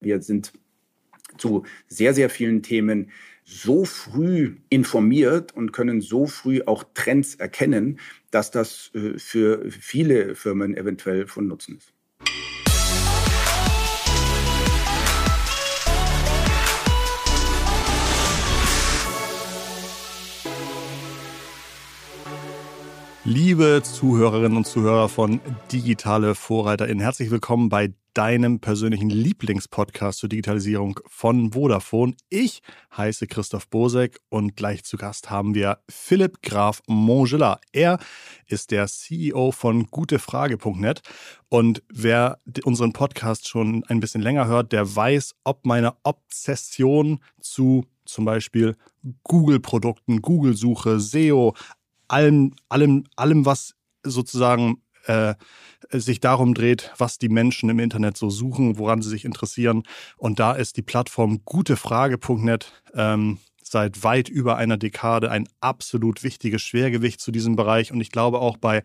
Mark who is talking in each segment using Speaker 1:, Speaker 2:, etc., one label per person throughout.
Speaker 1: Wir sind zu sehr, sehr vielen Themen so früh informiert und können so früh auch Trends erkennen, dass das äh, für viele Firmen eventuell von Nutzen ist.
Speaker 2: Liebe Zuhörerinnen und Zuhörer von Digitale VorreiterInnen, herzlich willkommen bei deinem persönlichen Lieblingspodcast zur Digitalisierung von Vodafone. Ich heiße Christoph Bosek und gleich zu Gast haben wir Philipp Graf Mongela. Er ist der CEO von gutefrage.net und wer unseren Podcast schon ein bisschen länger hört, der weiß, ob meine Obsession zu zum Beispiel Google-Produkten, Google-Suche, SEO, allem, allem, allem, was sozusagen äh, sich darum dreht, was die Menschen im Internet so suchen, woran sie sich interessieren. Und da ist die Plattform gutefrage.net ähm, seit weit über einer Dekade ein absolut wichtiges Schwergewicht zu diesem Bereich. Und ich glaube auch bei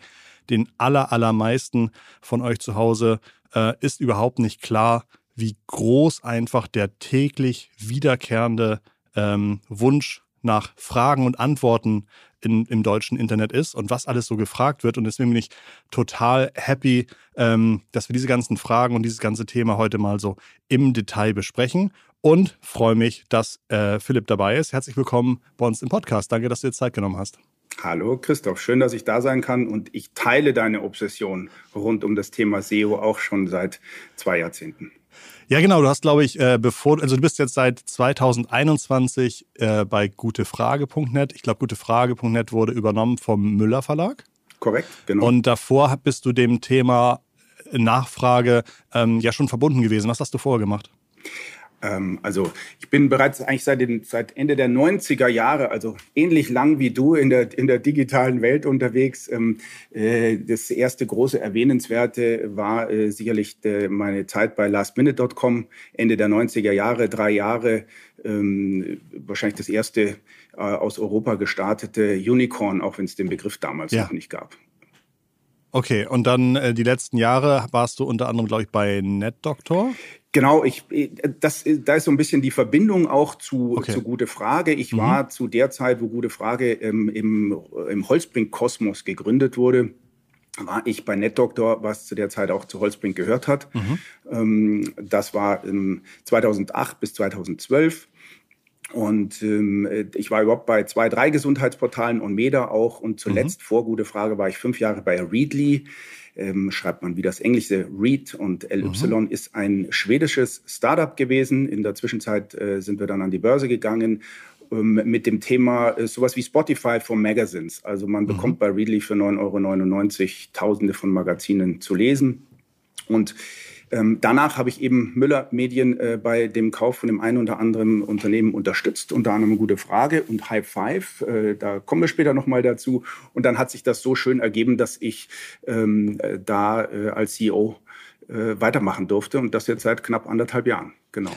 Speaker 2: den aller, allermeisten von euch zu Hause äh, ist überhaupt nicht klar, wie groß einfach der täglich wiederkehrende ähm, Wunsch nach Fragen und Antworten in, im deutschen Internet ist und was alles so gefragt wird. Und deswegen bin ich total happy, ähm, dass wir diese ganzen Fragen und dieses ganze Thema heute mal so im Detail besprechen. Und freue mich, dass äh, Philipp dabei ist. Herzlich willkommen bei uns im Podcast. Danke, dass du dir Zeit genommen hast.
Speaker 1: Hallo Christoph, schön, dass ich da sein kann und ich teile deine Obsession rund um das Thema SEO auch schon seit zwei Jahrzehnten.
Speaker 2: Ja, genau. Du hast, glaube ich, äh, bevor, also du bist jetzt seit 2021 äh, bei gutefrage.net. Ich glaube, gutefrage.net wurde übernommen vom Müller Verlag.
Speaker 1: Korrekt, genau.
Speaker 2: Und davor bist du dem Thema Nachfrage ähm, ja schon verbunden gewesen. Was hast du vorher gemacht?
Speaker 1: Ähm, also ich bin bereits eigentlich seit, den, seit, Ende der 90er Jahre, also ähnlich lang wie du in der, in der digitalen Welt unterwegs. Ähm, äh, das erste große Erwähnenswerte war äh, sicherlich de, meine Zeit bei lastminute.com, Ende der 90er Jahre, drei Jahre, ähm, wahrscheinlich das erste äh, aus Europa gestartete Unicorn, auch wenn es den Begriff damals ja. noch nicht gab.
Speaker 2: Okay, und dann äh, die letzten Jahre warst du unter anderem, glaube ich, bei NetDoctor.
Speaker 1: Genau, ich, das, da ist so ein bisschen die Verbindung auch zu, okay. zu Gute Frage. Ich mhm. war zu der Zeit, wo Gute Frage ähm, im, im Holzbrink-Kosmos gegründet wurde, war ich bei NetDoctor, was zu der Zeit auch zu Holzbrink gehört hat. Mhm. Ähm, das war ähm, 2008 bis 2012. Und ähm, ich war überhaupt bei zwei, drei Gesundheitsportalen und Meda auch. Und zuletzt, mhm. vor Gute Frage, war ich fünf Jahre bei Readly ähm, schreibt man wie das englische Read und LY, mhm. ist ein schwedisches Startup gewesen. In der Zwischenzeit äh, sind wir dann an die Börse gegangen ähm, mit dem Thema äh, sowas wie Spotify for Magazines. Also man mhm. bekommt bei Readly für 9,99 Euro Tausende von Magazinen zu lesen. Und ähm, danach habe ich eben Müller Medien äh, bei dem Kauf von dem einen oder anderen Unternehmen unterstützt, unter anderem gute Frage und High Five. Äh, da kommen wir später nochmal dazu. Und dann hat sich das so schön ergeben, dass ich ähm, äh, da äh, als CEO äh, weitermachen durfte und das jetzt seit knapp anderthalb Jahren. Genau.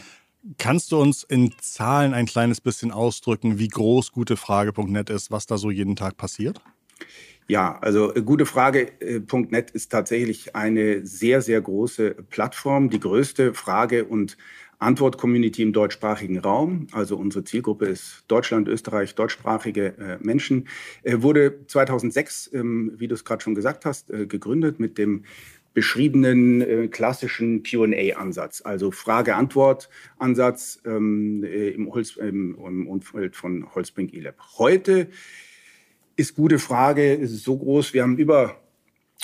Speaker 2: Kannst du uns in Zahlen ein kleines bisschen ausdrücken, wie groß gutefrage.net ist, was da so jeden Tag passiert?
Speaker 1: Ja, also äh, gute Frage.net äh, ist tatsächlich eine sehr, sehr große Plattform, die größte Frage- und Antwort-Community im deutschsprachigen Raum. Also unsere Zielgruppe ist Deutschland, Österreich, deutschsprachige äh, Menschen. Äh, wurde 2006, ähm, wie du es gerade schon gesagt hast, äh, gegründet mit dem beschriebenen äh, klassischen Q&A-Ansatz, also Frage-Antwort-Ansatz ähm, im, im, im Umfeld von Holzbrink eLab. Heute ist gute Frage, ist es so groß? Wir haben über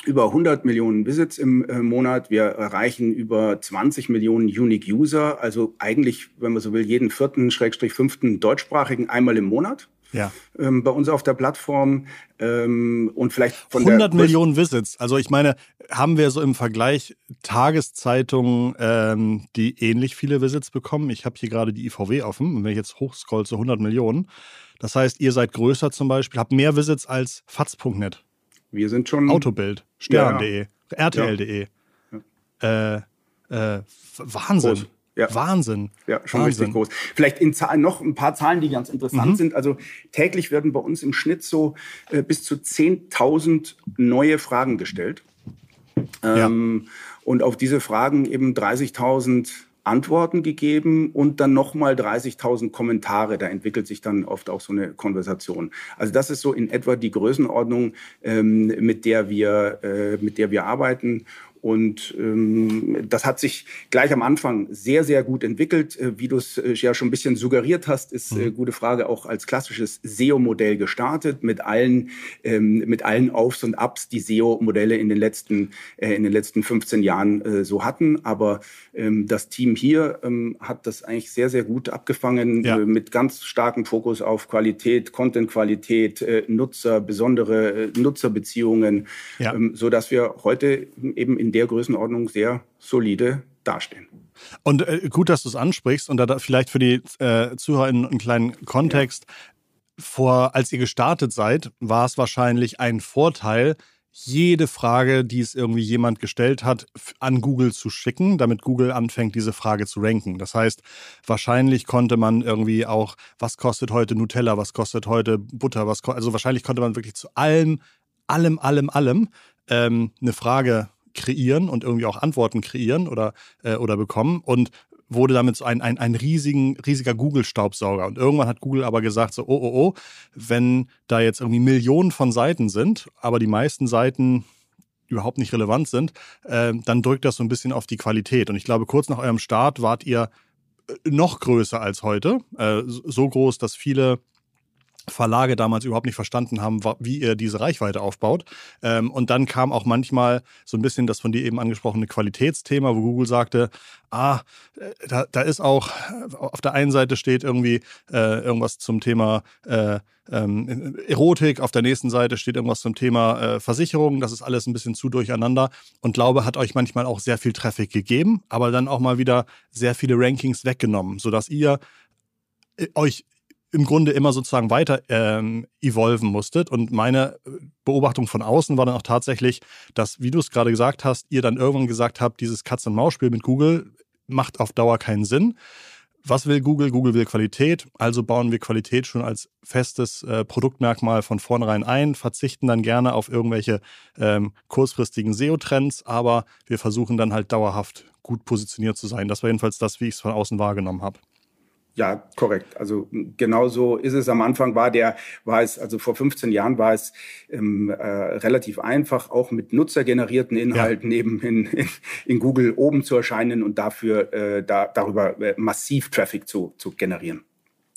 Speaker 1: über 100 Millionen Visits im äh, Monat. Wir erreichen über 20 Millionen Unique User. Also eigentlich, wenn man so will, jeden vierten, Schrägstrich fünften deutschsprachigen einmal im Monat. Ja. Ähm, bei uns auf der Plattform ähm, und vielleicht
Speaker 2: von 100 der Millionen Visits. Also ich meine, haben wir so im Vergleich Tageszeitungen, ähm, die ähnlich viele Visits bekommen? Ich habe hier gerade die IVW offen und wenn ich jetzt hochscroll zu 100 Millionen, das heißt, ihr seid größer zum Beispiel, habt mehr Visits als Fatz.net.
Speaker 1: Wir sind schon.
Speaker 2: Autobild, Stern.de, ja. RTL.de. Ja. Äh, äh, Wahnsinn. Groß. Ja. Wahnsinn.
Speaker 1: Ja, schon Wahnsinn. richtig groß. Vielleicht in Zahlen, noch ein paar Zahlen, die ganz interessant mhm. sind. Also täglich werden bei uns im Schnitt so äh, bis zu 10.000 neue Fragen gestellt. Ähm, ja. Und auf diese Fragen eben 30.000 Antworten gegeben und dann nochmal 30.000 Kommentare. Da entwickelt sich dann oft auch so eine Konversation. Also das ist so in etwa die Größenordnung, ähm, mit der wir, äh, mit der wir arbeiten. Und ähm, das hat sich gleich am Anfang sehr, sehr gut entwickelt. Äh, wie du es äh, ja schon ein bisschen suggeriert hast, ist äh, mhm. gute Frage auch als klassisches SEO-Modell gestartet mit allen, ähm, mit allen Aufs und Ups, die SEO-Modelle in den letzten, äh, in den letzten 15 Jahren äh, so hatten. Aber ähm, das Team hier ähm, hat das eigentlich sehr, sehr gut abgefangen ja. äh, mit ganz starkem Fokus auf Qualität, Content-Qualität, äh, Nutzer, besondere äh, Nutzerbeziehungen, ja. ähm, so dass wir heute eben in der Größenordnung sehr solide dastehen.
Speaker 2: Und äh, gut, dass du es ansprichst und da vielleicht für die äh, Zuhörer in einen kleinen Kontext. Ja. Vor, als ihr gestartet seid, war es wahrscheinlich ein Vorteil, jede Frage, die es irgendwie jemand gestellt hat, an Google zu schicken, damit Google anfängt, diese Frage zu ranken. Das heißt, wahrscheinlich konnte man irgendwie auch, was kostet heute Nutella, was kostet heute Butter, was also wahrscheinlich konnte man wirklich zu allem, allem, allem, allem ähm, eine Frage kreieren und irgendwie auch Antworten kreieren oder, äh, oder bekommen und wurde damit so ein, ein, ein riesigen, riesiger Google-Staubsauger. Und irgendwann hat Google aber gesagt, so, oh, oh, oh, wenn da jetzt irgendwie Millionen von Seiten sind, aber die meisten Seiten überhaupt nicht relevant sind, äh, dann drückt das so ein bisschen auf die Qualität. Und ich glaube, kurz nach eurem Start wart ihr äh, noch größer als heute. Äh, so groß, dass viele Verlage damals überhaupt nicht verstanden haben, wie ihr diese Reichweite aufbaut. Ähm, und dann kam auch manchmal so ein bisschen das von dir eben angesprochene Qualitätsthema, wo Google sagte, ah, äh, da, da ist auch, auf der einen Seite steht irgendwie äh, irgendwas zum Thema äh, ähm, Erotik, auf der nächsten Seite steht irgendwas zum Thema äh, Versicherung. Das ist alles ein bisschen zu durcheinander. Und glaube, hat euch manchmal auch sehr viel Traffic gegeben, aber dann auch mal wieder sehr viele Rankings weggenommen, sodass ihr äh, euch im Grunde immer sozusagen weiter ähm, evolven musstet. Und meine Beobachtung von außen war dann auch tatsächlich, dass, wie du es gerade gesagt hast, ihr dann irgendwann gesagt habt, dieses Katz-und-Maus-Spiel mit Google macht auf Dauer keinen Sinn. Was will Google? Google will Qualität, also bauen wir Qualität schon als festes äh, Produktmerkmal von vornherein ein, verzichten dann gerne auf irgendwelche ähm, kurzfristigen SEO-Trends, aber wir versuchen dann halt dauerhaft gut positioniert zu sein. Das war jedenfalls das, wie ich es von außen wahrgenommen habe.
Speaker 1: Ja, korrekt. Also genau so ist es. Am Anfang war der, war es, also vor 15 Jahren war es ähm, äh, relativ einfach, auch mit nutzergenerierten Inhalten ja. eben in, in, in, Google oben zu erscheinen und dafür äh, da, darüber äh, massiv Traffic zu, zu generieren.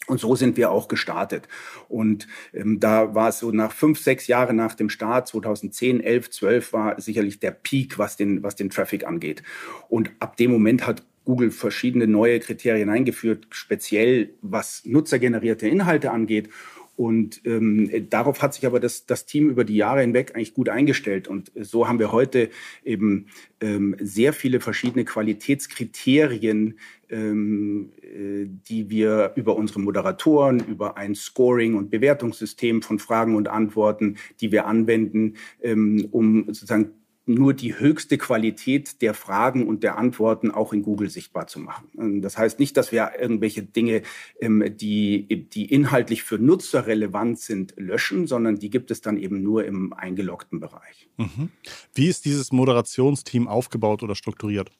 Speaker 1: Und so sind wir auch gestartet. Und ähm, da war es so nach fünf, sechs Jahre nach dem Start, 2010, 11, 12 war sicherlich der Peak, was den, was den Traffic angeht. Und ab dem Moment hat Google verschiedene neue Kriterien eingeführt, speziell was nutzergenerierte Inhalte angeht. Und ähm, darauf hat sich aber das, das Team über die Jahre hinweg eigentlich gut eingestellt. Und so haben wir heute eben ähm, sehr viele verschiedene Qualitätskriterien, ähm, äh, die wir über unsere Moderatoren, über ein Scoring- und Bewertungssystem von Fragen und Antworten, die wir anwenden, ähm, um sozusagen nur die höchste Qualität der Fragen und der Antworten auch in Google sichtbar zu machen. Ähm, das heißt nicht, dass wir irgendwelche Dinge, ähm, die, die inhaltlich für Nutzer relevant sind, löschen, sondern die gibt es dann eben nur im eingeloggten Bereich.
Speaker 2: Mhm. Wie ist dieses Moderationsteam aufgebaut oder strukturiert?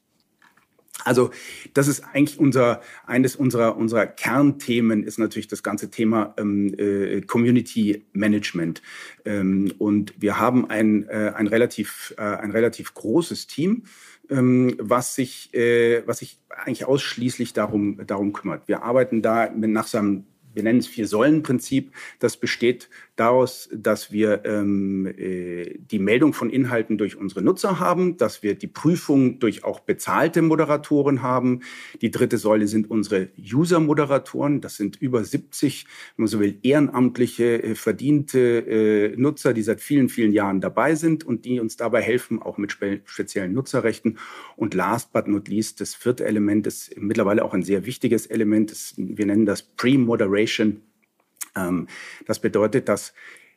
Speaker 1: Also das ist eigentlich unser eines unserer unserer Kernthemen ist natürlich das ganze Thema ähm, äh, Community Management ähm, und wir haben ein äh, ein relativ äh, ein relativ großes Team ähm, was sich äh, was sich eigentlich ausschließlich darum darum kümmert. Wir arbeiten da mit nach seinem wir nennen es Vier-Säulen-Prinzip. Das besteht daraus, dass wir ähm, äh, die Meldung von Inhalten durch unsere Nutzer haben, dass wir die Prüfung durch auch bezahlte Moderatoren haben. Die dritte Säule sind unsere User-Moderatoren. Das sind über 70, wenn man so will, ehrenamtliche, äh, verdiente äh, Nutzer, die seit vielen, vielen Jahren dabei sind und die uns dabei helfen, auch mit spe speziellen Nutzerrechten. Und last but not least, das vierte Element ist mittlerweile auch ein sehr wichtiges Element. Ist, wir nennen das Pre-Moderation Generation. Ähm, das bedeutet, dass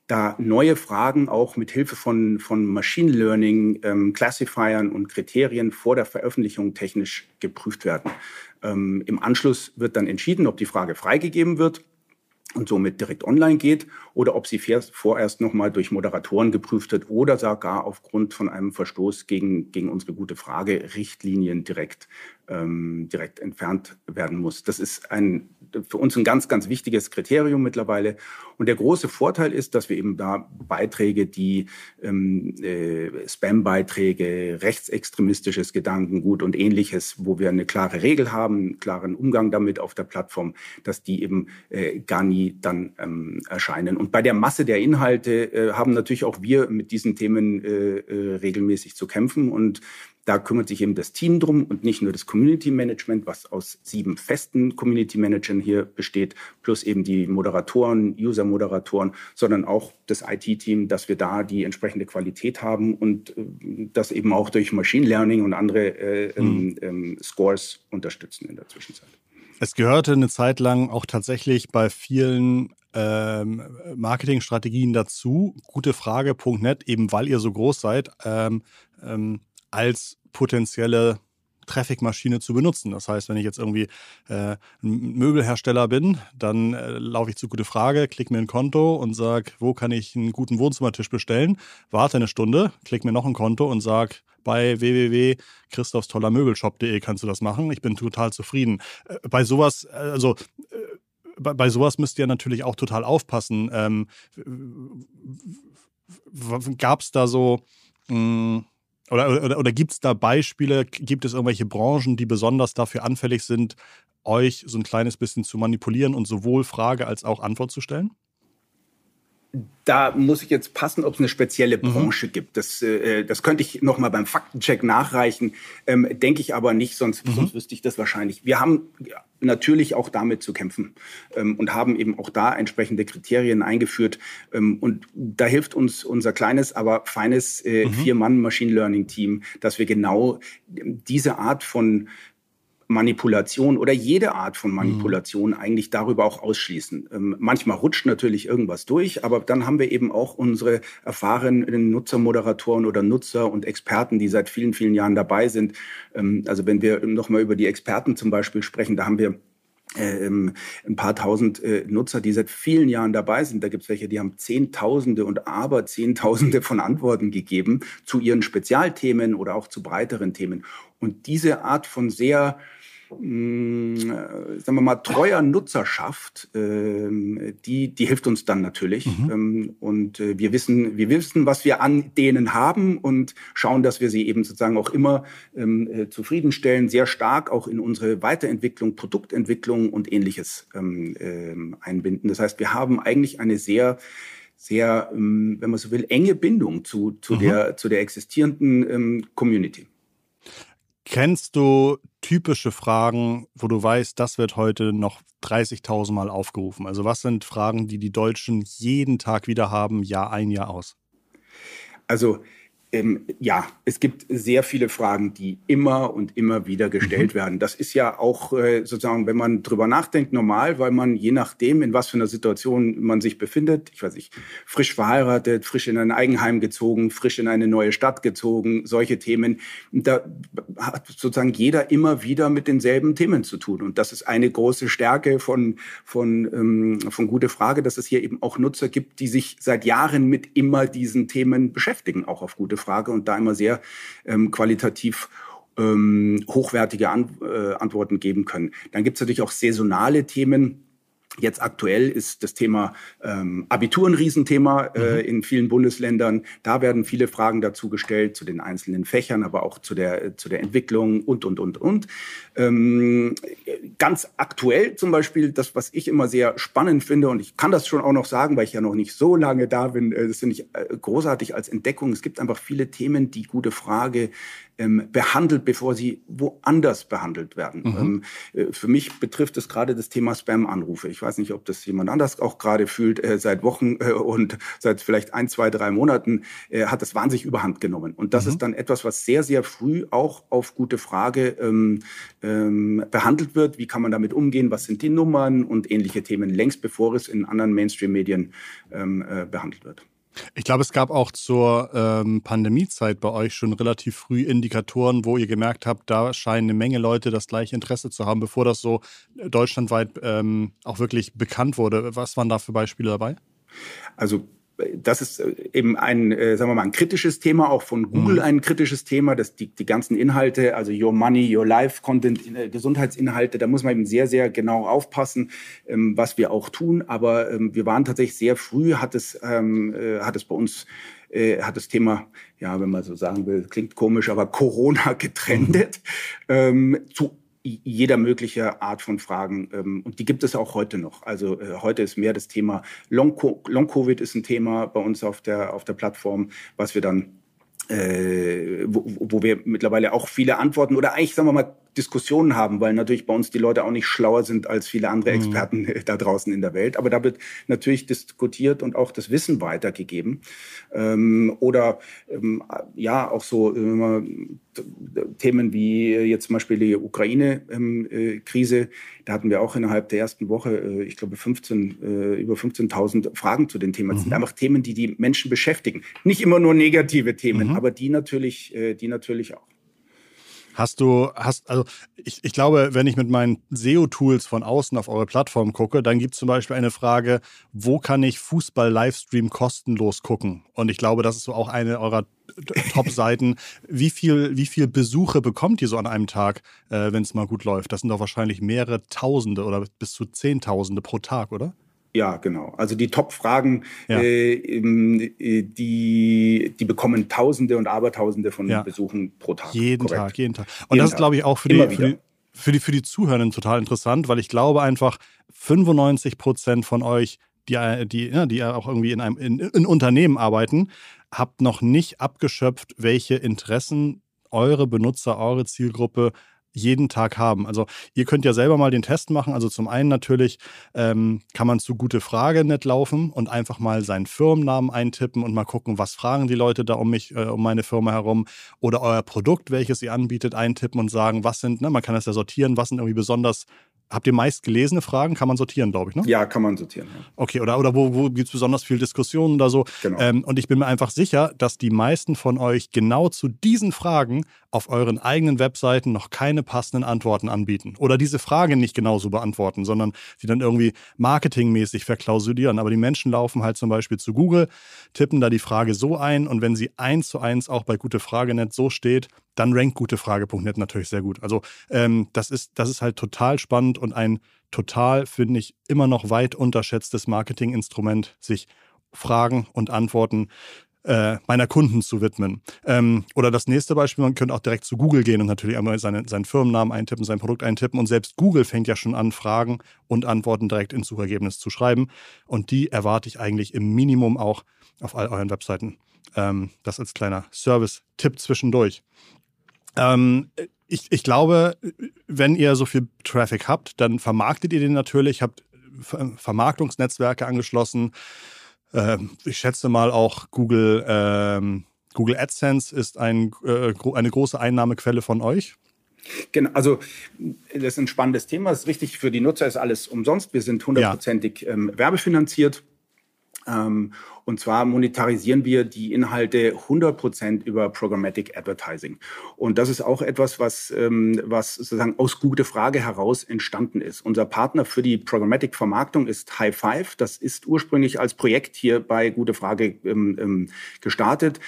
Speaker 1: da neue Fragen auch mit Hilfe von, von Machine Learning, ähm, Classifiern und Kriterien vor der Veröffentlichung technisch geprüft werden. Ähm, Im Anschluss wird dann entschieden, ob die Frage freigegeben wird. und somit direkt online geht oder ob sie vorerst nochmal durch Moderatoren geprüft wird oder sogar aufgrund von einem Verstoß gegen, gegen unsere gute Frage Richtlinien direkt ähm, direkt entfernt werden muss. Das ist ein, für uns ein ganz, ganz wichtiges Kriterium mittlerweile. Und der große Vorteil ist, dass wir eben da Beiträge, die ähm, äh, Spam-Beiträge, rechtsextremistisches Gedankengut und ähnliches, wo wir eine klare Regel haben, einen klaren Umgang damit auf der Plattform, dass die eben äh, gar nie dann ähm, erscheinen. Und bei der Masse der Inhalte äh, haben natürlich auch wir mit diesen Themen äh, äh, regelmäßig zu kämpfen. Und da kümmert sich eben das Team drum und nicht nur das Community Management, was aus sieben festen Community Managern hier besteht, plus eben die Moderatoren, User-Moderatoren, sondern auch das IT-Team, dass wir da die entsprechende Qualität haben und äh, das eben auch durch Machine Learning und andere äh, mhm. ähm, Scores unterstützen in der Zwischenzeit.
Speaker 2: Es gehörte eine Zeit lang auch tatsächlich bei vielen ähm, Marketingstrategien dazu. Gute Frage.net, eben weil ihr so groß seid. Ähm, ähm, als potenzielle Traffic-Maschine zu benutzen. Das heißt, wenn ich jetzt irgendwie äh, ein Möbelhersteller bin, dann äh, laufe ich zu gute Frage, klicke mir ein Konto und sage, wo kann ich einen guten Wohnzimmertisch bestellen? Warte eine Stunde, klicke mir noch ein Konto und sage, bei www.christophstollermöbelshop.de kannst du das machen. Ich bin total zufrieden. Äh, bei sowas, äh, also äh, bei, bei, sowas müsst ihr natürlich auch total aufpassen. Ähm, Gab es da so mh, hm, oder, oder, oder gibt es da Beispiele, gibt es irgendwelche Branchen, die besonders dafür anfällig sind, euch so ein kleines bisschen zu manipulieren und sowohl Frage als auch Antwort zu stellen?
Speaker 1: Da muss ich jetzt passen, ob es eine spezielle mhm. Branche mhm. gibt. Das, äh, das könnte ich noch mal beim Faktencheck nachreichen, ähm, denke ich aber nicht, sonst, mhm. sonst wüsste ich das wahrscheinlich. Wir haben natürlich auch damit zu kämpfen ähm, und haben eben auch da entsprechende Kriterien eingeführt. Ähm, und da hilft uns unser kleines, aber feines äh, mhm. Vier-Mann-Machine Learning-Team, dass wir genau diese Art von Manipulation oder jede Art von Manipulation mhm. eigentlich darüber auch ausschließen. Ähm, manchmal rutscht natürlich irgendwas durch, aber dann haben wir eben auch unsere erfahrenen Nutzermoderatoren oder Nutzer und Experten, die seit vielen, vielen Jahren dabei sind. Ähm, also wenn wir nochmal über die Experten zum Beispiel sprechen, da haben wir ähm, ein paar tausend äh, Nutzer, die seit vielen Jahren dabei sind. Da gibt es welche, die haben Zehntausende und aber Zehntausende von Antworten gegeben zu ihren Spezialthemen oder auch zu breiteren Themen. Und diese Art von sehr mh, äh, sagen wir mal, treuer Nutzerschaft, äh, die, die hilft uns dann natürlich. Mhm. Ähm, und äh, wir wissen, wir wissen, was wir an denen haben und schauen, dass wir sie eben sozusagen auch immer ähm, äh, zufriedenstellen, sehr stark auch in unsere Weiterentwicklung, Produktentwicklung und ähnliches ähm, äh, einbinden. Das heißt, wir haben eigentlich eine sehr sehr, ähm, wenn man so will, enge Bindung zu, zu, mhm. der, zu der existierenden ähm, Community.
Speaker 2: Kennst du typische Fragen, wo du weißt, das wird heute noch 30.000 Mal aufgerufen? Also was sind Fragen, die die Deutschen jeden Tag wieder haben, Jahr ein, Jahr aus?
Speaker 1: Also ähm, ja, es gibt sehr viele Fragen, die immer und immer wieder gestellt mhm. werden. Das ist ja auch äh, sozusagen, wenn man drüber nachdenkt, normal, weil man je nachdem, in was für einer Situation man sich befindet, ich weiß nicht, frisch verheiratet, frisch in ein Eigenheim gezogen, frisch in eine neue Stadt gezogen, solche Themen, da hat sozusagen jeder immer wieder mit denselben Themen zu tun. Und das ist eine große Stärke von, von, ähm, von Gute Frage, dass es hier eben auch Nutzer gibt, die sich seit Jahren mit immer diesen Themen beschäftigen, auch auf gute Frage und da immer sehr ähm, qualitativ ähm, hochwertige An äh, Antworten geben können. Dann gibt es natürlich auch saisonale Themen Jetzt aktuell ist das Thema ähm, Abitur ein Riesenthema äh, mhm. in vielen Bundesländern. Da werden viele Fragen dazu gestellt, zu den einzelnen Fächern, aber auch zu der, zu der Entwicklung und, und, und, und. Ähm, ganz aktuell zum Beispiel, das, was ich immer sehr spannend finde, und ich kann das schon auch noch sagen, weil ich ja noch nicht so lange da bin, äh, das finde ich äh, großartig als Entdeckung. Es gibt einfach viele Themen, die gute Frage behandelt, bevor sie woanders behandelt werden. Mhm. Ähm, äh, für mich betrifft es gerade das Thema Spam-Anrufe. Ich weiß nicht, ob das jemand anders auch gerade fühlt. Äh, seit Wochen äh, und seit vielleicht ein, zwei, drei Monaten hat das wahnsinnig überhand genommen. Und das mhm. ist dann etwas, was sehr, sehr früh auch auf gute Frage ähm, ähm, behandelt wird. Wie kann man damit umgehen? Was sind die Nummern und ähnliche Themen, längst bevor es in anderen Mainstream-Medien ähm, äh, behandelt wird.
Speaker 2: Ich glaube, es gab auch zur ähm, Pandemiezeit bei euch schon relativ früh Indikatoren, wo ihr gemerkt habt, da scheinen eine Menge Leute das gleiche Interesse zu haben, bevor das so deutschlandweit ähm, auch wirklich bekannt wurde. Was waren da für Beispiele dabei?
Speaker 1: Also das ist äh, eben ein, äh, sagen wir mal, ein kritisches Thema, auch von Google mhm. ein kritisches Thema, dass die, die ganzen Inhalte, also Your Money, Your Life Content, äh, Gesundheitsinhalte, da muss man eben sehr, sehr genau aufpassen, ähm, was wir auch tun. Aber ähm, wir waren tatsächlich sehr früh, hat es, ähm, äh, hat es bei uns äh, hat das Thema, ja, wenn man so sagen will, klingt komisch, aber Corona getrendet, mhm. ähm, zu jeder mögliche Art von Fragen. Ähm, und die gibt es auch heute noch. Also äh, heute ist mehr das Thema Long-Covid ist ein Thema bei uns auf der, auf der Plattform, was wir dann äh, wo, wo wir mittlerweile auch viele Antworten oder eigentlich, sagen wir mal, Diskussionen haben, weil natürlich bei uns die Leute auch nicht schlauer sind als viele andere mhm. Experten mhm. da draußen in der Welt. Aber da wird natürlich diskutiert und auch das Wissen weitergegeben. Ähm, oder ähm, ja, auch so äh, Themen wie jetzt zum Beispiel die Ukraine-Krise. Ähm, äh, da hatten wir auch innerhalb der ersten Woche, äh, ich glaube, 15, äh, über 15.000 Fragen zu den Themen. Das sind mhm. einfach Themen, die die Menschen beschäftigen. Nicht immer nur negative Themen, mhm. aber die natürlich, äh, die natürlich auch.
Speaker 2: Hast du, hast, also ich, ich glaube, wenn ich mit meinen SEO-Tools von außen auf eure Plattform gucke, dann gibt es zum Beispiel eine Frage, wo kann ich Fußball-Livestream kostenlos gucken? Und ich glaube, das ist so auch eine eurer Top-Seiten. Wie viel, wie viel Besuche bekommt ihr so an einem Tag, äh, wenn es mal gut läuft? Das sind doch wahrscheinlich mehrere Tausende oder bis zu Zehntausende pro Tag, oder?
Speaker 1: Ja, genau. Also die Top-Fragen, ja. äh, äh, die, die bekommen Tausende und Abertausende von ja. Besuchen pro Tag.
Speaker 2: Jeden Korrekt. Tag, jeden Tag. Und jeden das ist, glaube ich, auch für die, für die, für, die, für die Zuhörenden total interessant, weil ich glaube einfach, 95 Prozent von euch, die, die, ja, die auch irgendwie in einem in, in Unternehmen arbeiten, habt noch nicht abgeschöpft, welche Interessen eure Benutzer, eure Zielgruppe jeden Tag haben. Also ihr könnt ja selber mal den Test machen. Also zum einen natürlich ähm, kann man zu gute Frage nicht laufen und einfach mal seinen Firmennamen eintippen und mal gucken, was fragen die Leute da um mich, äh, um meine Firma herum oder euer Produkt, welches ihr anbietet, eintippen und sagen, was sind, ne, man kann das ja sortieren, was sind irgendwie besonders Habt ihr meist gelesene Fragen? Kann man sortieren, glaube ich, ne?
Speaker 1: Ja, kann man sortieren. Ja.
Speaker 2: Okay, oder, oder wo, wo gibt es besonders viel Diskussionen oder so? Genau. Ähm, und ich bin mir einfach sicher, dass die meisten von euch genau zu diesen Fragen auf euren eigenen Webseiten noch keine passenden Antworten anbieten. Oder diese Frage nicht genauso beantworten, sondern sie dann irgendwie marketingmäßig verklausulieren. Aber die Menschen laufen halt zum Beispiel zu Google, tippen da die Frage so ein und wenn sie eins zu eins auch bei Gute Frage.net so steht, dann rankt gutefrage.net natürlich sehr gut. Also ähm, das, ist, das ist halt total spannend und ein total, finde ich, immer noch weit unterschätztes Marketinginstrument, sich Fragen und Antworten äh, meiner Kunden zu widmen. Ähm, oder das nächste Beispiel, man könnte auch direkt zu Google gehen und natürlich einmal seine, seinen Firmennamen eintippen, sein Produkt eintippen. Und selbst Google fängt ja schon an, Fragen und Antworten direkt ins Suchergebnis zu schreiben. Und die erwarte ich eigentlich im Minimum auch auf all euren Webseiten. Ähm, das als kleiner Service-Tipp zwischendurch. Ähm, ich, ich glaube, wenn ihr so viel Traffic habt, dann vermarktet ihr den natürlich, habt Vermarktungsnetzwerke angeschlossen. Ähm, ich schätze mal auch Google, ähm, Google AdSense ist ein, äh, eine große Einnahmequelle von euch.
Speaker 1: Genau, also das ist ein spannendes Thema. Das ist wichtig für die Nutzer, ist alles umsonst. Wir sind hundertprozentig ja. ähm, werbefinanziert. Ähm, und zwar monetarisieren wir die Inhalte 100% über Programmatic Advertising. Und das ist auch etwas, was, ähm, was sozusagen aus gute Frage heraus entstanden ist. Unser Partner für die Programmatic Vermarktung ist High Five. Das ist ursprünglich als Projekt hier bei Gute Frage ähm, gestartet.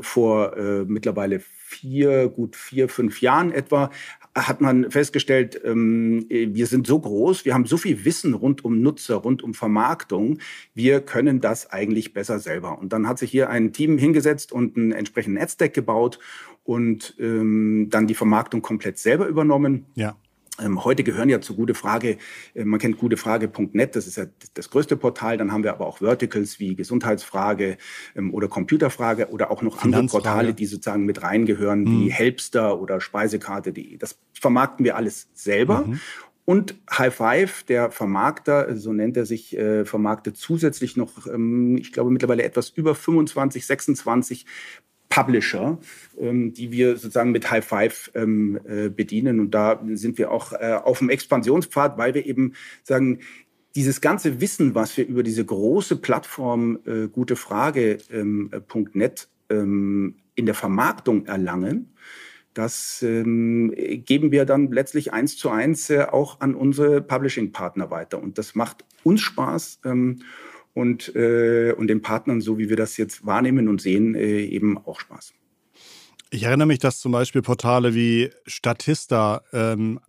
Speaker 1: vor äh, mittlerweile vier, gut vier, fünf Jahren etwa, hat man festgestellt, ähm, wir sind so groß, wir haben so viel Wissen rund um Nutzer, rund um Vermarktung, wir können das eigentlich besser selber. Und dann hat sich hier ein Team hingesetzt und einen entsprechenden Netzdeck gebaut und ähm, dann die Vermarktung komplett selber übernommen. Ja. Ähm, heute gehören ja zu Gute Frage, äh, man kennt gutefrage.net, das ist ja das größte Portal. Dann haben wir aber auch Verticals wie Gesundheitsfrage ähm, oder Computerfrage oder auch noch andere Portale, die sozusagen mit reingehören, mhm. wie Helpster oder Speisekarte.de. Das vermarkten wir alles selber. Mhm. Und High Five, der Vermarkter, so nennt er sich, äh, vermarktet zusätzlich noch, ähm, ich glaube mittlerweile etwas über 25, 26 Publisher, ähm, die wir sozusagen mit High Five ähm, äh, bedienen. Und da sind wir auch äh, auf dem Expansionspfad, weil wir eben sagen, dieses ganze Wissen, was wir über diese große Plattform äh, gutefrage.net ähm, in der Vermarktung erlangen, das ähm, geben wir dann letztlich eins zu eins äh, auch an unsere Publishing-Partner weiter. Und das macht uns Spaß ähm, und, äh, und den Partnern, so wie wir das jetzt wahrnehmen und sehen, äh, eben auch Spaß.
Speaker 2: Ich erinnere mich, dass zum Beispiel Portale wie Statista ähm,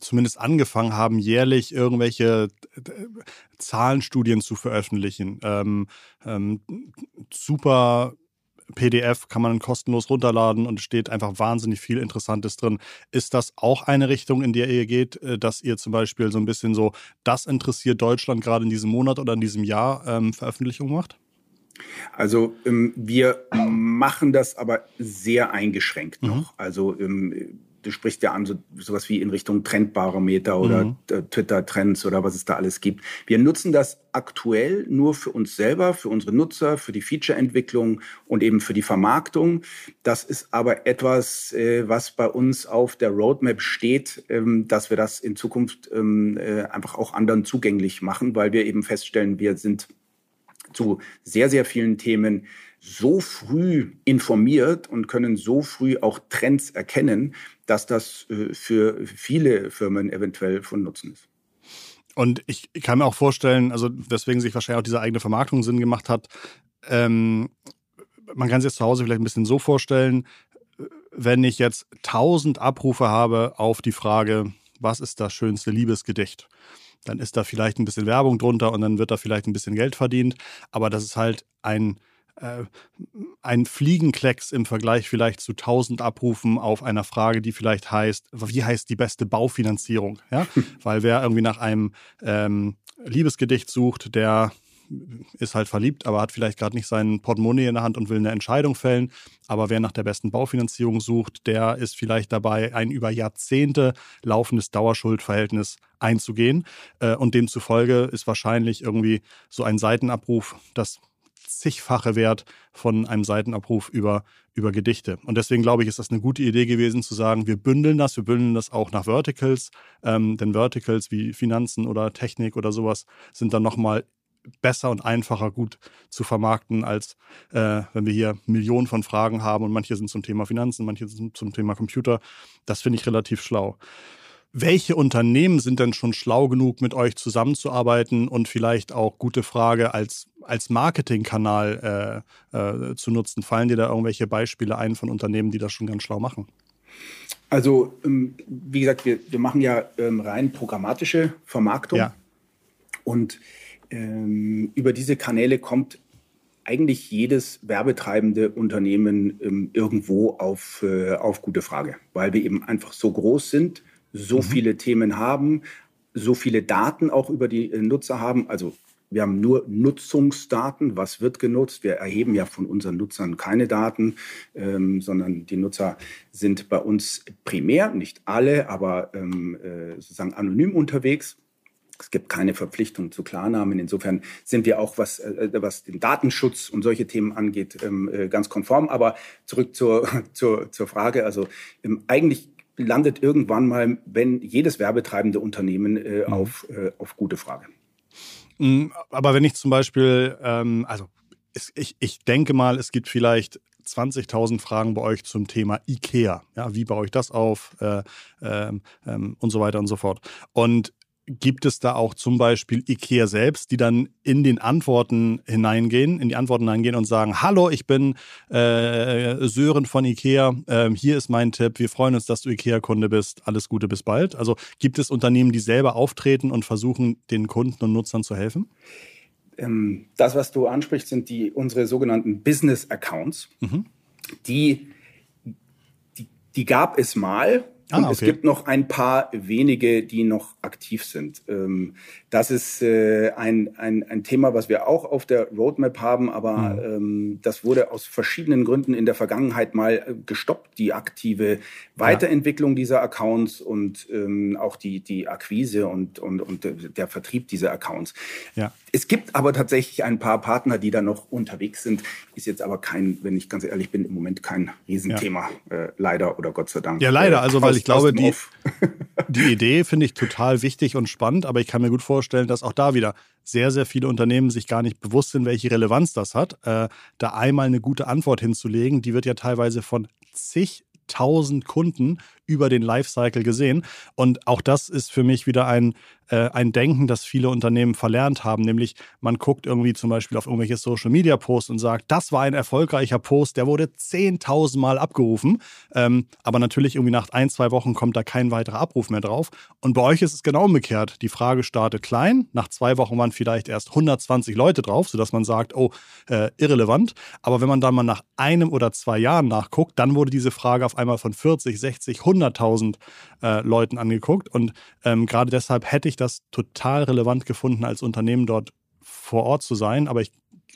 Speaker 2: zumindest angefangen haben, jährlich irgendwelche äh, Zahlenstudien zu veröffentlichen. Ähm, ähm, super PDF kann man kostenlos runterladen und es steht einfach wahnsinnig viel Interessantes drin. Ist das auch eine Richtung, in der ihr geht, äh, dass ihr zum Beispiel so ein bisschen so, das interessiert Deutschland gerade in diesem Monat oder in diesem Jahr ähm, Veröffentlichungen macht?
Speaker 1: Also ähm, wir machen das aber sehr eingeschränkt noch. Mhm. Also ähm, du sprichst ja an so, sowas wie in Richtung Trendbarometer oder mhm. Twitter-Trends oder was es da alles gibt. Wir nutzen das aktuell nur für uns selber, für unsere Nutzer, für die Feature-Entwicklung und eben für die Vermarktung. Das ist aber etwas, äh, was bei uns auf der Roadmap steht, ähm, dass wir das in Zukunft ähm, äh, einfach auch anderen zugänglich machen, weil wir eben feststellen, wir sind zu sehr, sehr vielen Themen so früh informiert und können so früh auch Trends erkennen, dass das äh, für viele Firmen eventuell von Nutzen ist.
Speaker 2: Und ich kann mir auch vorstellen, also weswegen sich wahrscheinlich auch diese eigene Vermarktung Sinn gemacht hat, ähm, man kann sich jetzt zu Hause vielleicht ein bisschen so vorstellen, wenn ich jetzt 1000 Abrufe habe auf die Frage, was ist das schönste Liebesgedicht? Dann ist da vielleicht ein bisschen Werbung drunter und dann wird da vielleicht ein bisschen Geld verdient. Aber das ist halt ein äh, ein Fliegenklecks im Vergleich vielleicht zu 1000 Abrufen auf einer Frage, die vielleicht heißt, wie heißt die beste Baufinanzierung? Ja? Weil wer irgendwie nach einem ähm, Liebesgedicht sucht, der ist halt verliebt, aber hat vielleicht gerade nicht sein Portemonnaie in der Hand und will eine Entscheidung fällen. Aber wer nach der besten Baufinanzierung sucht, der ist vielleicht dabei, ein über Jahrzehnte laufendes Dauerschuldverhältnis einzugehen. Äh, und demzufolge ist wahrscheinlich irgendwie so ein Seitenabruf das zigfache Wert von einem Seitenabruf über, über Gedichte. Und deswegen glaube ich, ist das eine gute Idee gewesen zu sagen, wir bündeln das, wir bündeln das auch nach Verticals, ähm, denn Verticals wie Finanzen oder Technik oder sowas sind dann nochmal besser und einfacher gut zu vermarkten, als äh, wenn wir hier Millionen von Fragen haben und manche sind zum Thema Finanzen, manche sind zum Thema Computer. Das finde ich relativ schlau. Welche Unternehmen sind denn schon schlau genug, mit euch zusammenzuarbeiten und vielleicht auch gute Frage als, als Marketingkanal äh, äh, zu nutzen? Fallen dir da irgendwelche Beispiele ein von Unternehmen, die das schon ganz schlau machen?
Speaker 1: Also, ähm, wie gesagt, wir, wir machen ja ähm, rein programmatische Vermarktung. Ja. Und ähm, über diese Kanäle kommt eigentlich jedes werbetreibende Unternehmen ähm, irgendwo auf, äh, auf gute Frage, weil wir eben einfach so groß sind so mhm. viele Themen haben, so viele Daten auch über die äh, Nutzer haben. Also wir haben nur Nutzungsdaten, was wird genutzt. Wir erheben ja von unseren Nutzern keine Daten, ähm, sondern die Nutzer sind bei uns primär, nicht alle, aber ähm, äh, sozusagen anonym unterwegs. Es gibt keine Verpflichtung zu Klarnamen. Insofern sind wir auch, was, äh, was den Datenschutz und solche Themen angeht, ähm, äh, ganz konform. Aber zurück zur, zur, zur Frage. Also ähm, eigentlich landet irgendwann mal, wenn jedes werbetreibende Unternehmen äh, mhm. auf, äh, auf gute Frage.
Speaker 2: Mm, aber wenn ich zum Beispiel, ähm, also ich, ich denke mal, es gibt vielleicht 20.000 Fragen bei euch zum Thema IKEA. Ja, wie baue ich das auf äh, ähm, ähm, und so weiter und so fort. Und gibt es da auch zum Beispiel IKEA selbst, die dann in den Antworten hineingehen, in die Antworten hineingehen und sagen, hallo, ich bin äh, Sören von IKEA, äh, hier ist mein Tipp, wir freuen uns, dass du IKEA-Kunde bist, alles Gute, bis bald. Also gibt es Unternehmen, die selber auftreten und versuchen, den Kunden und Nutzern zu helfen?
Speaker 1: Ähm, das, was du ansprichst, sind die unsere sogenannten Business Accounts. Mhm. Die, die, die gab es mal Ah, okay. es gibt noch ein paar wenige, die noch aktiv sind. Ähm, das ist äh, ein, ein, ein Thema, was wir auch auf der Roadmap haben, aber mhm. ähm, das wurde aus verschiedenen Gründen in der Vergangenheit mal äh, gestoppt, die aktive Weiterentwicklung ja. dieser Accounts und ähm, auch die, die Akquise und, und, und der Vertrieb dieser Accounts. Ja. Es gibt aber tatsächlich ein paar Partner, die da noch unterwegs sind. Ist jetzt aber kein, wenn ich ganz ehrlich bin, im Moment kein Riesenthema, ja. äh, leider oder Gott sei Dank.
Speaker 2: Ja, leider, also weil ich glaube, die, die Idee finde ich total wichtig und spannend, aber ich kann mir gut vorstellen, dass auch da wieder sehr, sehr viele Unternehmen sich gar nicht bewusst sind, welche Relevanz das hat. Äh, da einmal eine gute Antwort hinzulegen, die wird ja teilweise von zigtausend Kunden über den Lifecycle gesehen. Und auch das ist für mich wieder ein, äh, ein Denken, das viele Unternehmen verlernt haben. Nämlich, man guckt irgendwie zum Beispiel auf irgendwelche Social Media Posts und sagt, das war ein erfolgreicher Post, der wurde 10.000 Mal abgerufen. Ähm, aber natürlich irgendwie nach ein, zwei Wochen kommt da kein weiterer Abruf mehr drauf. Und bei euch ist es genau umgekehrt. Die Frage startet klein. Nach zwei Wochen waren vielleicht erst 120 Leute drauf, sodass man sagt, oh, äh, irrelevant. Aber wenn man dann mal nach einem oder zwei Jahren nachguckt, dann wurde diese Frage auf einmal von 40, 60, 100 100.000 äh, Leuten angeguckt. Und ähm, gerade deshalb hätte ich das total relevant gefunden, als Unternehmen dort vor Ort zu sein. Aber ich,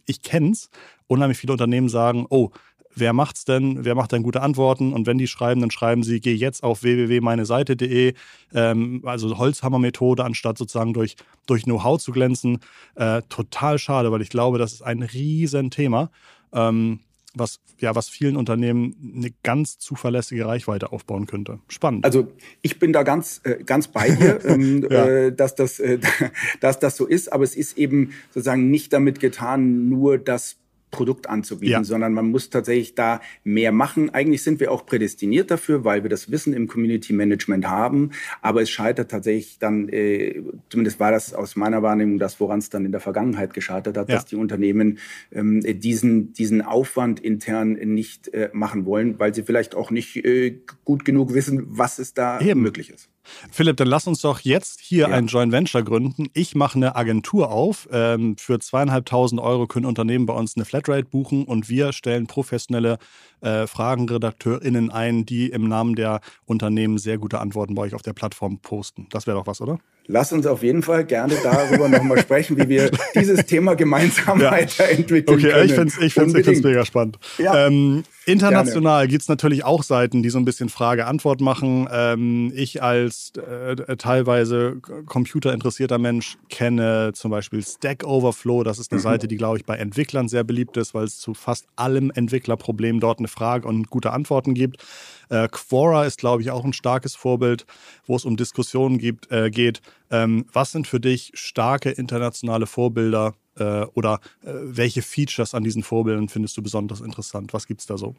Speaker 2: ich kenne es. Unheimlich viele Unternehmen sagen, oh, wer macht's denn? Wer macht denn gute Antworten? Und wenn die schreiben, dann schreiben sie, geh jetzt auf www.meineseite.de, ähm, also Holzhammer-Methode, anstatt sozusagen durch, durch Know-how zu glänzen. Äh, total schade, weil ich glaube, das ist ein Riesenthema. Ähm, was, ja, was vielen Unternehmen eine ganz zuverlässige Reichweite aufbauen könnte. Spannend.
Speaker 1: Also ich bin da ganz, äh, ganz bei dir, ähm, ja. äh, dass, das, äh, dass das so ist, aber es ist eben sozusagen nicht damit getan, nur das Produkt anzubieten, ja. sondern man muss tatsächlich da mehr machen. Eigentlich sind wir auch prädestiniert dafür, weil wir das Wissen im Community Management haben. Aber es scheitert tatsächlich dann, äh, zumindest war das aus meiner Wahrnehmung das, woran es dann in der Vergangenheit gescheitert hat, ja. dass die Unternehmen ähm, diesen, diesen Aufwand intern nicht äh, machen wollen, weil sie vielleicht auch nicht äh, gut genug wissen, was es da Eben. möglich ist.
Speaker 2: Philipp, dann lass uns doch jetzt hier ja. ein Joint Venture gründen. Ich mache eine Agentur auf. Ähm, für zweieinhalbtausend Euro können Unternehmen bei uns eine Flatrate buchen und wir stellen professionelle äh, FragenredakteurInnen ein, die im Namen der Unternehmen sehr gute Antworten bei euch auf der Plattform posten. Das wäre doch was, oder?
Speaker 1: Lass uns auf jeden Fall gerne darüber nochmal sprechen, wie wir dieses Thema gemeinsam ja. weiterentwickeln
Speaker 2: okay,
Speaker 1: können.
Speaker 2: Ich finde es ich find's, ich find's mega spannend. Ja. Ähm, international gibt es natürlich auch Seiten, die so ein bisschen Frage-Antwort machen. Ähm, ich als äh, teilweise computerinteressierter Mensch kenne zum Beispiel Stack Overflow. Das ist eine mhm. Seite, die, glaube ich, bei Entwicklern sehr beliebt ist, weil es zu fast allem Entwicklerproblem dort eine Frage und gute Antworten gibt. Äh, Quora ist, glaube ich, auch ein starkes Vorbild, wo es um Diskussionen gibt, äh, geht. Ähm, was sind für dich starke internationale Vorbilder äh, oder äh, welche Features an diesen Vorbildern findest du besonders interessant? Was gibt es da so?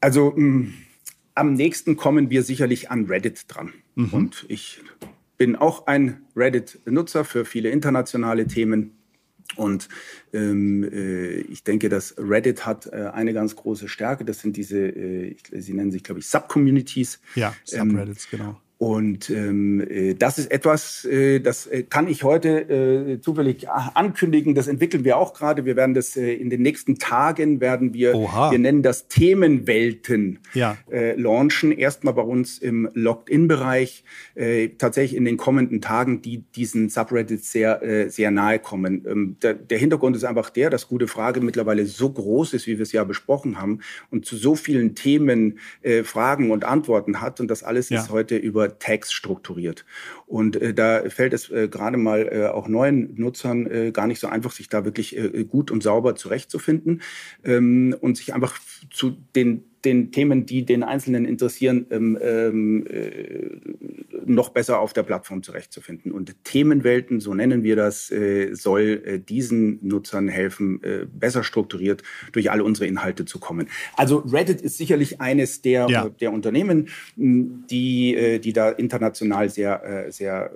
Speaker 1: Also mh, mm, am nächsten kommen wir sicherlich an Reddit dran. Mhm. Und ich bin auch ein Reddit-Nutzer für viele internationale Themen. Und ähm, äh, ich denke, dass Reddit hat äh, eine ganz große Stärke. Das sind diese, äh, sie nennen sich, glaube ich, Subcommunities.
Speaker 2: Ja, ähm, Subreddits, ähm, genau.
Speaker 1: Und ähm, äh, das ist etwas, äh, das äh, kann ich heute äh, zufällig ankündigen. Das entwickeln wir auch gerade. Wir werden das äh, in den nächsten Tagen werden wir, Oha. wir nennen das Themenwelten ja. äh, launchen. Erstmal bei uns im Logged-in-Bereich. Äh, tatsächlich in den kommenden Tagen, die diesen Subreddits sehr, äh, sehr nahe kommen. Ähm, der, der Hintergrund ist einfach der, dass gute Frage mittlerweile so groß ist, wie wir es ja besprochen haben, und zu so vielen Themen äh, Fragen und Antworten hat. Und das alles ja. ist heute über Tags strukturiert. Und äh, da fällt es äh, gerade mal äh, auch neuen Nutzern äh, gar nicht so einfach, sich da wirklich äh, gut und sauber zurechtzufinden ähm, und sich einfach zu den den Themen, die den Einzelnen interessieren, ähm, ähm, äh, noch besser auf der Plattform zurechtzufinden. Und Themenwelten, so nennen wir das, äh, soll äh, diesen Nutzern helfen, äh, besser strukturiert durch alle unsere Inhalte zu kommen. Also Reddit ist sicherlich eines der, ja. der Unternehmen, die, äh, die da international sehr, äh, sehr,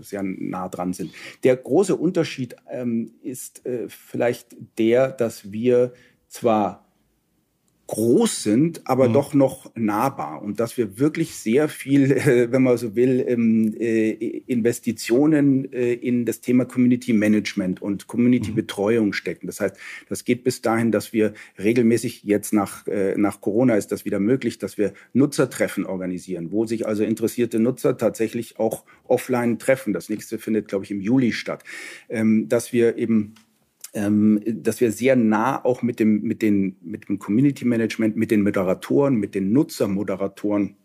Speaker 1: sehr nah dran sind. Der große Unterschied ähm, ist vielleicht der, dass wir zwar groß sind, aber mhm. doch noch nahbar und dass wir wirklich sehr viel, äh, wenn man so will, ähm, äh, Investitionen äh, in das Thema Community Management und Community mhm. Betreuung stecken. Das heißt, das geht bis dahin, dass wir regelmäßig jetzt nach, nach Corona ist das wieder möglich, dass wir Nutzertreffen organisieren, wo sich also interessierte Nutzer tatsächlich auch offline treffen. Das nächste findet, glaube ich, im Juli statt. Ähm, dass wir eben ähm, dass wir sehr nah auch mit dem, mit, den, mit dem Community Management, mit den Moderatoren, mit den Nutzermoderatoren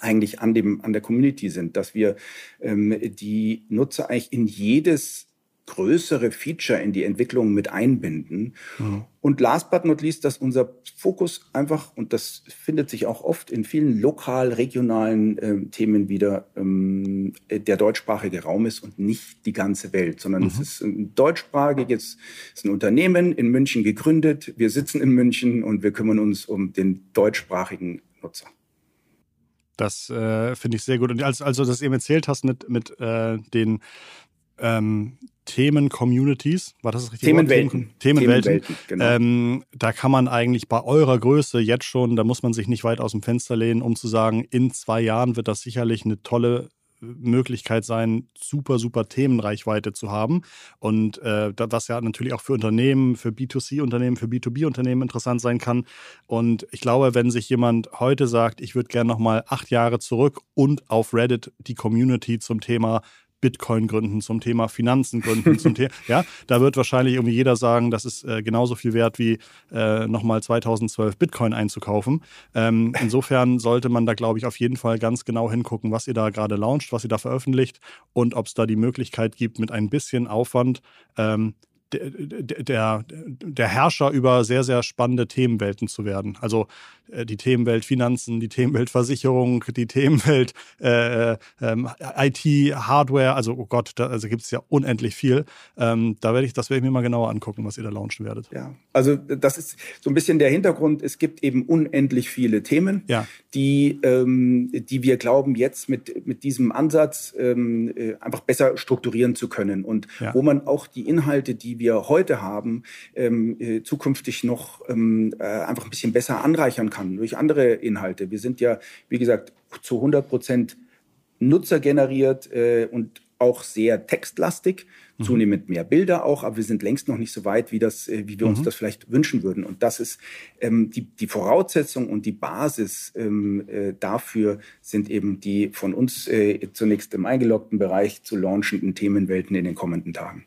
Speaker 1: eigentlich an, dem, an der Community sind, dass wir ähm, die Nutzer eigentlich in jedes größere Feature in die Entwicklung mit einbinden. Mhm. Und last but not least, dass unser Fokus einfach, und das findet sich auch oft in vielen lokal, regionalen äh, Themen wieder, ähm, der deutschsprachige Raum ist und nicht die ganze Welt, sondern mhm. es ist ein deutschsprachiges, es ist ein Unternehmen in München gegründet. Wir sitzen in München und wir kümmern uns um den deutschsprachigen Nutzer.
Speaker 2: Das äh, finde ich sehr gut. Und als, also, dass du eben erzählt hast mit, mit äh, den ähm, Themen-Communities, war das das richtige
Speaker 1: Themenwelten.
Speaker 2: Wort? Themenwelten. Themenwelten genau. ähm, da kann man eigentlich bei eurer Größe jetzt schon, da muss man sich nicht weit aus dem Fenster lehnen, um zu sagen, in zwei Jahren wird das sicherlich eine tolle Möglichkeit sein, super, super Themenreichweite zu haben. Und äh, was ja natürlich auch für Unternehmen, für B2C-Unternehmen, für B2B-Unternehmen interessant sein kann. Und ich glaube, wenn sich jemand heute sagt, ich würde gerne nochmal acht Jahre zurück und auf Reddit die Community zum Thema Bitcoin gründen, zum Thema Finanzen gründen, zum Thema, ja, da wird wahrscheinlich irgendwie jeder sagen, das ist äh, genauso viel wert wie äh, nochmal 2012 Bitcoin einzukaufen. Ähm, insofern sollte man da, glaube ich, auf jeden Fall ganz genau hingucken, was ihr da gerade launcht, was ihr da veröffentlicht und ob es da die Möglichkeit gibt, mit ein bisschen Aufwand ähm, der, der, Herrscher über sehr, sehr spannende Themenwelten zu werden. Also äh, die Themenwelt Finanzen, die Themenwelt Versicherung, die Themenwelt äh, äh, IT, Hardware, also oh Gott, da also gibt es ja unendlich viel. Ähm, da werde ich, das werde ich mir mal genauer angucken, was ihr da launchen werdet.
Speaker 1: Ja, also das ist so ein bisschen der Hintergrund. Es gibt eben unendlich viele Themen, ja. die, ähm, die wir glauben, jetzt mit, mit diesem Ansatz ähm, äh, einfach besser strukturieren zu können und ja. wo man auch die Inhalte, die wir heute haben, ähm, äh, zukünftig noch ähm, äh, einfach ein bisschen besser anreichern kann durch andere Inhalte. Wir sind ja, wie gesagt, zu 100 Prozent nutzergeneriert äh, und auch sehr textlastig, mhm. zunehmend mehr Bilder auch, aber wir sind längst noch nicht so weit, wie, das, äh, wie wir mhm. uns das vielleicht wünschen würden. Und das ist ähm, die, die Voraussetzung und die Basis ähm, äh, dafür sind eben die von uns äh, zunächst im eingeloggten Bereich zu launchenden Themenwelten in den kommenden Tagen.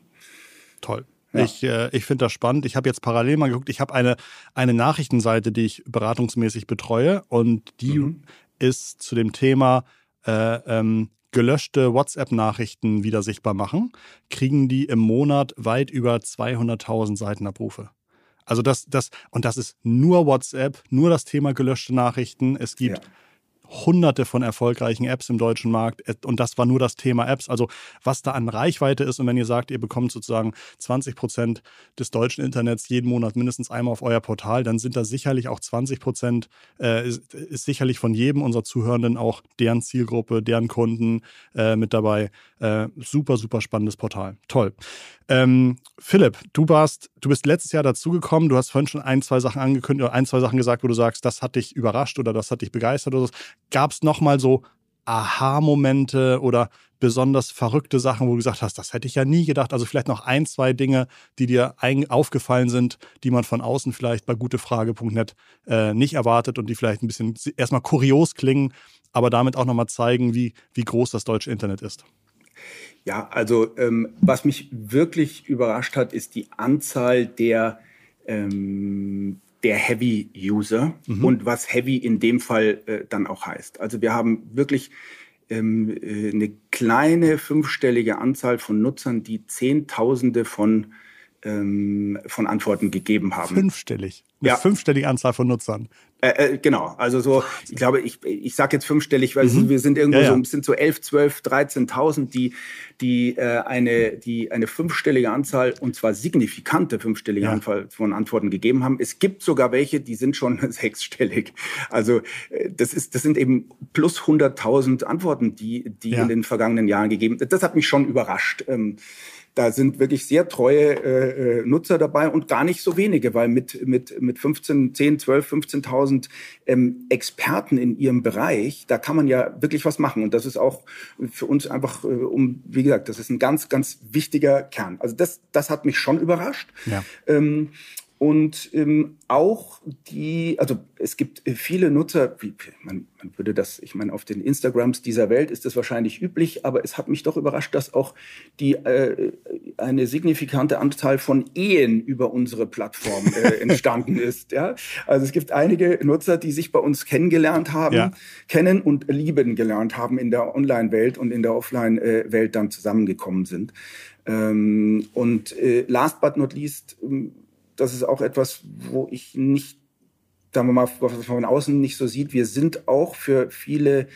Speaker 2: Toll. Ja. Ich, äh, ich finde das spannend. Ich habe jetzt parallel mal geguckt, ich habe eine, eine Nachrichtenseite, die ich beratungsmäßig betreue und die mhm. ist zu dem Thema äh, ähm, gelöschte WhatsApp-Nachrichten wieder sichtbar machen, kriegen die im Monat weit über 200.000 Seitenabrufe. Also das, das, und das ist nur WhatsApp, nur das Thema gelöschte Nachrichten. Es gibt ja hunderte von erfolgreichen Apps im deutschen Markt und das war nur das Thema Apps. Also was da an Reichweite ist und wenn ihr sagt, ihr bekommt sozusagen 20 Prozent des deutschen Internets jeden Monat mindestens einmal auf euer Portal, dann sind da sicherlich auch 20 Prozent, äh, ist, ist, sicherlich von jedem unserer Zuhörenden auch deren Zielgruppe, deren Kunden äh, mit dabei. Äh, super, super spannendes Portal. Toll. Ähm, Philipp, du warst, du bist letztes Jahr dazugekommen. Du hast vorhin schon ein, zwei Sachen angekündigt oder ein, zwei Sachen gesagt, wo du sagst, das hat dich überrascht oder das hat dich begeistert oder so. Gab es nochmal so Aha-Momente oder besonders verrückte Sachen, wo du gesagt hast, das hätte ich ja nie gedacht. Also vielleicht noch ein, zwei Dinge, die dir aufgefallen sind, die man von außen vielleicht bei gutefrage.net äh, nicht erwartet und die vielleicht ein bisschen erstmal kurios klingen, aber damit auch nochmal zeigen, wie, wie groß das deutsche Internet ist.
Speaker 1: Ja, also ähm, was mich wirklich überrascht hat, ist die Anzahl der, ähm, der Heavy-User mhm. und was Heavy in dem Fall äh, dann auch heißt. Also wir haben wirklich ähm, äh, eine kleine fünfstellige Anzahl von Nutzern, die Zehntausende von ähm, von Antworten gegeben haben.
Speaker 2: Fünfstellig. Eine ja. fünfstellige Anzahl von Nutzern.
Speaker 1: Äh, äh, genau, also so, ich glaube, ich, ich sage jetzt fünfstellig, weil mhm. wir sind irgendwo ja, ja. so, sind so 11, 12, 13.000, die, die, äh, eine, die eine fünfstellige Anzahl, und zwar signifikante fünfstellige ja. Anzahl von Antworten gegeben haben. Es gibt sogar welche, die sind schon sechsstellig. Also äh, das, ist, das sind eben plus 100.000 Antworten, die, die in den vergangenen Jahren gegeben. Das hat mich schon überrascht. Ähm, da sind wirklich sehr treue äh, äh, Nutzer dabei und gar nicht so wenige, weil mit, mit, mit 15, 10, 12, 15.000 ähm, Experten in ihrem Bereich, da kann man ja wirklich was machen. Und das ist auch für uns einfach, äh, um, wie gesagt, das ist ein ganz, ganz wichtiger Kern. Also das, das hat mich schon überrascht. Ja. Ähm, und ähm, auch die, also es gibt äh, viele Nutzer, wie, man, man würde das, ich meine, auf den Instagrams dieser Welt ist das wahrscheinlich üblich, aber es hat mich doch überrascht, dass auch die äh, eine signifikante Anzahl von Ehen über unsere Plattform äh, entstanden ist. Ja? Also es gibt einige Nutzer, die sich bei uns kennengelernt haben, ja. kennen und lieben gelernt haben in der Online-Welt und in der Offline-Welt dann zusammengekommen sind. Ähm, und äh, last but not least, ähm, das ist auch etwas, wo ich nicht, sagen wir mal, was man von außen nicht so sieht. Wir sind auch für viele,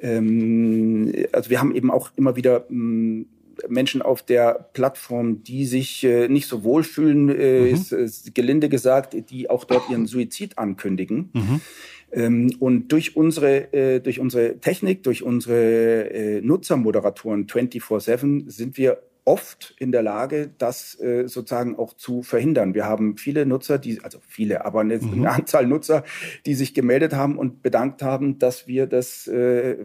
Speaker 1: ähm, also wir haben eben auch immer wieder ähm, Menschen auf der Plattform, die sich äh, nicht so wohlfühlen, äh, mhm. ist, ist, gelinde gesagt, die auch dort ihren Suizid ankündigen. Mhm. Ähm, und durch unsere, äh, durch unsere Technik, durch unsere äh, Nutzermoderatoren 24-7 sind wir oft in der Lage, das äh, sozusagen auch zu verhindern. Wir haben viele Nutzer, die, also viele, aber eine, mhm. eine, Anzahl Nutzer, die sich gemeldet haben und bedankt haben, dass wir das äh,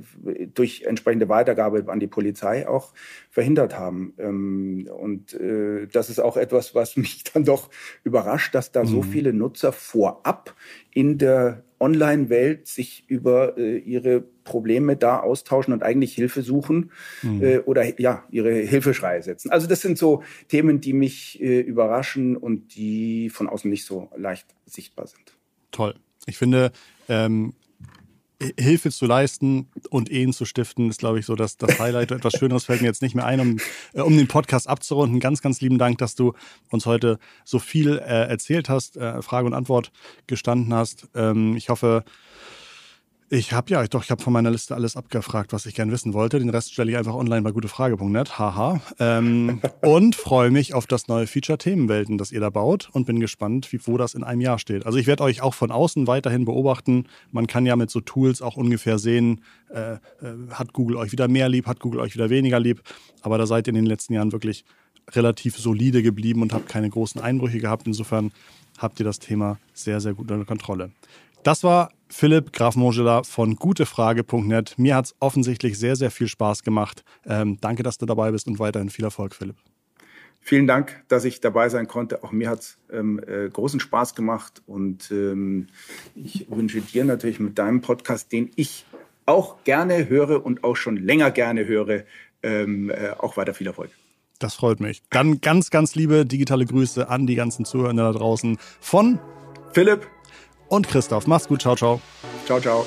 Speaker 1: durch entsprechende Weitergabe an die Polizei auch verhindert haben. Ähm, und äh, das ist auch etwas, was mich dann doch überrascht, dass da mhm. so viele Nutzer vorab in der Online-Welt sich über äh, ihre Probleme da austauschen und eigentlich Hilfe suchen mhm. äh, oder ja, ihre Hilfeschreie setzen. Also das sind so Themen, die mich äh, überraschen und die von außen nicht so leicht sichtbar sind.
Speaker 2: Toll. Ich finde, ähm, Hilfe zu leisten und Ehen zu stiften, ist, glaube ich, so das, das Highlight. Etwas Schöneres fällt mir jetzt nicht mehr ein, um, äh, um den Podcast abzurunden. Ganz, ganz lieben Dank, dass du uns heute so viel äh, erzählt hast, äh, Frage und Antwort gestanden hast. Ähm, ich hoffe, ich habe ja, doch, ich habe von meiner Liste alles abgefragt, was ich gern wissen wollte. Den Rest stelle ich einfach online bei gutefrage.net. Haha. Ähm, und freue mich auf das neue Feature Themenwelten, das ihr da baut und bin gespannt, wie, wo das in einem Jahr steht. Also ich werde euch auch von außen weiterhin beobachten. Man kann ja mit so Tools auch ungefähr sehen, äh, äh, hat Google euch wieder mehr lieb, hat Google euch wieder weniger lieb. Aber da seid ihr in den letzten Jahren wirklich relativ solide geblieben und habt keine großen Einbrüche gehabt. Insofern habt ihr das Thema sehr, sehr gut unter Kontrolle. Das war Philipp Graf Mongela von gutefrage.net. Mir hat es offensichtlich sehr, sehr viel Spaß gemacht. Ähm, danke, dass du dabei bist und weiterhin viel Erfolg, Philipp.
Speaker 1: Vielen Dank, dass ich dabei sein konnte. Auch mir hat es ähm, äh, großen Spaß gemacht und ähm, ich wünsche dir natürlich mit deinem Podcast, den ich auch gerne höre und auch schon länger gerne höre, ähm, äh, auch weiter viel Erfolg.
Speaker 2: Das freut mich. Dann ganz, ganz liebe digitale Grüße an die ganzen Zuhörer da draußen von
Speaker 1: Philipp
Speaker 2: und Christoph. Mach's gut. Ciao, ciao.
Speaker 1: Ciao, ciao.